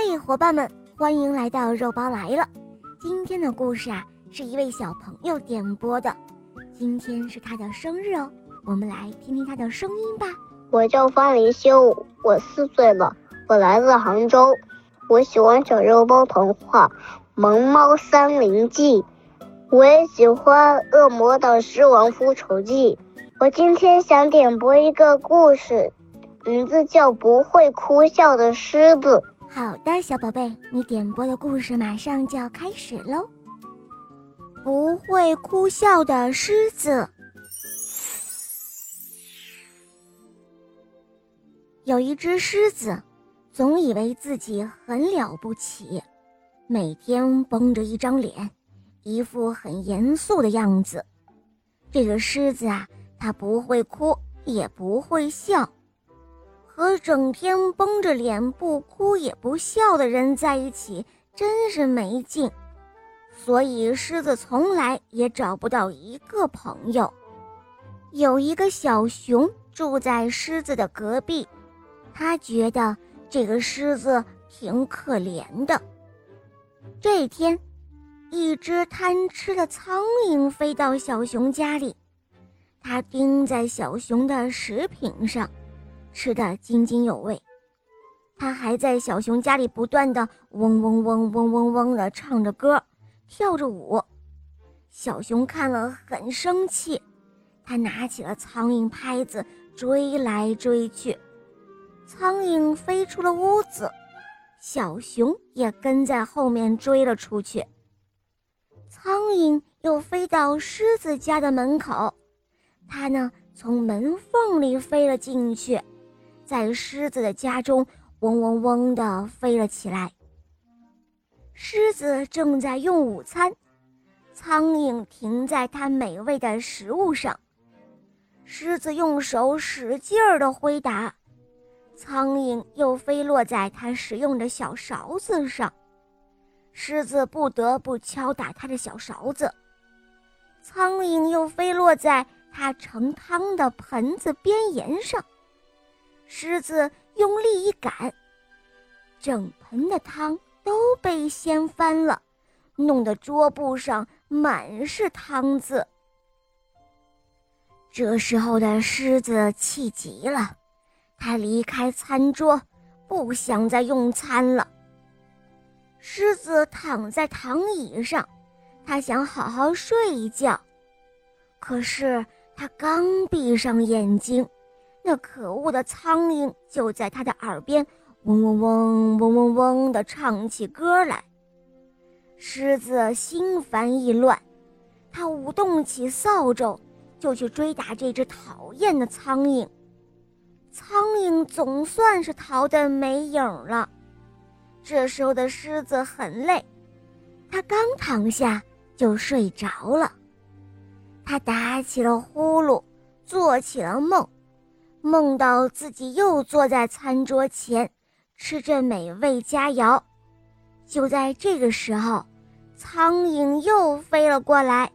嘿，伙伴们，欢迎来到肉包来了。今天的故事啊，是一位小朋友点播的。今天是他的生日哦，我们来听听他的声音吧。我叫方林修，我四岁了，我来自杭州。我喜欢小肉包童话《萌猫三零记》，我也喜欢《恶魔岛狮王复仇记》。我今天想点播一个故事，名字叫《不会哭笑的狮子》。好的，小宝贝，你点播的故事马上就要开始喽。不会哭笑的狮子。有一只狮子，总以为自己很了不起，每天绷着一张脸，一副很严肃的样子。这个狮子啊，它不会哭，也不会笑。和整天绷着脸不哭也不笑的人在一起，真是没劲。所以狮子从来也找不到一个朋友。有一个小熊住在狮子的隔壁，他觉得这个狮子挺可怜的。这天，一只贪吃的苍蝇飞到小熊家里，它叮在小熊的食品上。吃得津津有味，他还在小熊家里不断的嗡嗡嗡嗡嗡嗡的唱着歌，跳着舞。小熊看了很生气，他拿起了苍蝇拍子追来追去，苍蝇飞出了屋子，小熊也跟在后面追了出去。苍蝇又飞到狮子家的门口，它呢从门缝里飞了进去。在狮子的家中，嗡嗡嗡地飞了起来。狮子正在用午餐，苍蝇停在它美味的食物上。狮子用手使劲儿地挥打，苍蝇又飞落在它使用的小勺子上。狮子不得不敲打它的小勺子，苍蝇又飞落在它盛汤的盆子边沿上。狮子用力一赶，整盆的汤都被掀翻了，弄得桌布上满是汤渍。这时候的狮子气极了，他离开餐桌，不想再用餐了。狮子躺在躺椅上，他想好好睡一觉，可是他刚闭上眼睛。那可恶的苍蝇就在他的耳边嗡嗡嗡嗡嗡嗡地唱起歌来。狮子心烦意乱，他舞动起扫帚，就去追打这只讨厌的苍蝇。苍蝇总算是逃得没影了。这时候的狮子很累，他刚躺下就睡着了。他打起了呼噜，做起了梦。梦到自己又坐在餐桌前，吃着美味佳肴。就在这个时候，苍蝇又飞了过来，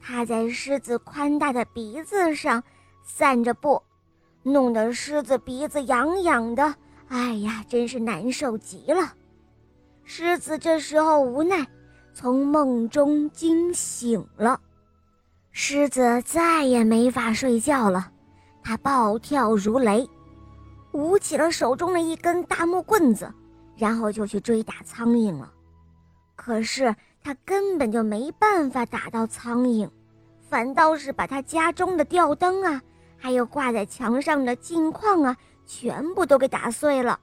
它在狮子宽大的鼻子上散着步，弄得狮子鼻子痒痒的。哎呀，真是难受极了！狮子这时候无奈，从梦中惊醒了。狮子再也没法睡觉了。他暴跳如雷，舞起了手中的一根大木棍子，然后就去追打苍蝇了。可是他根本就没办法打到苍蝇，反倒是把他家中的吊灯啊，还有挂在墙上的镜框啊，全部都给打碎了。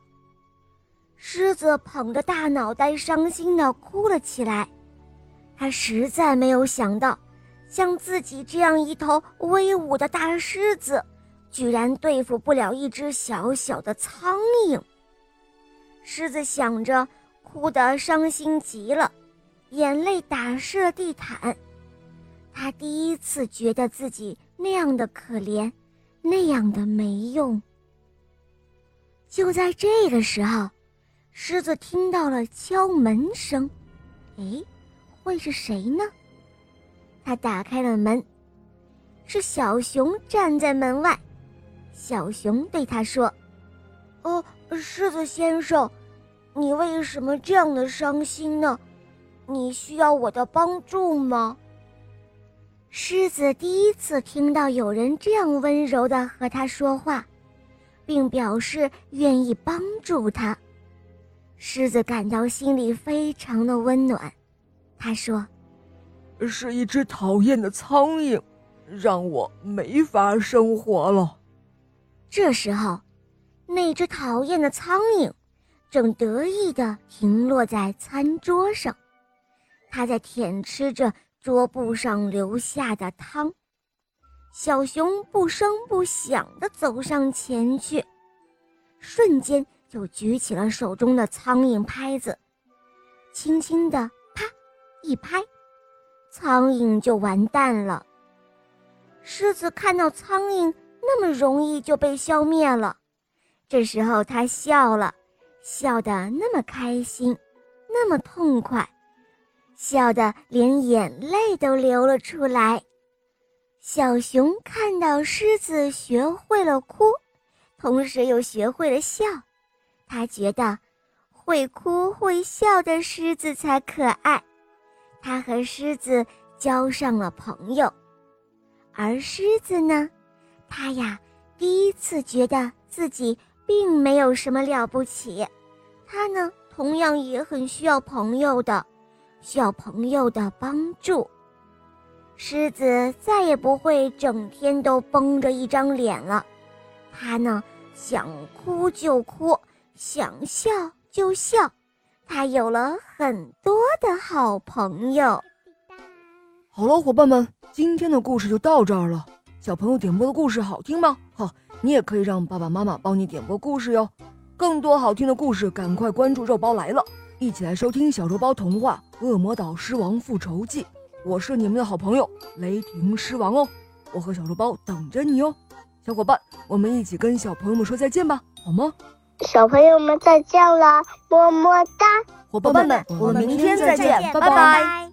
狮子捧着大脑袋，伤心地哭了起来。他实在没有想到，像自己这样一头威武的大狮子。居然对付不了一只小小的苍蝇。狮子想着，哭得伤心极了，眼泪打湿了地毯。他第一次觉得自己那样的可怜，那样的没用。就在这个时候，狮子听到了敲门声。哎，会是谁呢？他打开了门，是小熊站在门外。小熊对他说：“哦，狮子先生，你为什么这样的伤心呢？你需要我的帮助吗？”狮子第一次听到有人这样温柔地和他说话，并表示愿意帮助他。狮子感到心里非常的温暖。他说：“是一只讨厌的苍蝇，让我没法生活了。”这时候，那只讨厌的苍蝇正得意地停落在餐桌上，它在舔吃着桌布上留下的汤。小熊不声不响地走上前去，瞬间。就举起了手中的苍蝇拍子，轻轻的啪一拍，苍蝇就完蛋了。狮子看到苍蝇那么容易就被消灭了，这时候他笑了，笑得那么开心，那么痛快，笑得连眼泪都流了出来。小熊看到狮子学会了哭，同时又学会了笑。他觉得，会哭会笑的狮子才可爱。他和狮子交上了朋友，而狮子呢，他呀，第一次觉得自己并没有什么了不起。他呢，同样也很需要朋友的，需要朋友的帮助。狮子再也不会整天都绷着一张脸了，他呢，想哭就哭。想笑就笑，他有了很多的好朋友。好了，伙伴们，今天的故事就到这儿了。小朋友点播的故事好听吗？好，你也可以让爸爸妈妈帮你点播故事哟。更多好听的故事，赶快关注“肉包来了”，一起来收听小肉包童话《恶魔岛狮王复仇记》。我是你们的好朋友雷霆狮王哦，我和小肉包等着你哦。小伙伴，我们一起跟小朋友们说再见吧，好吗？小朋友们再见了，么么哒！伙伴们，我们明天再见，拜拜。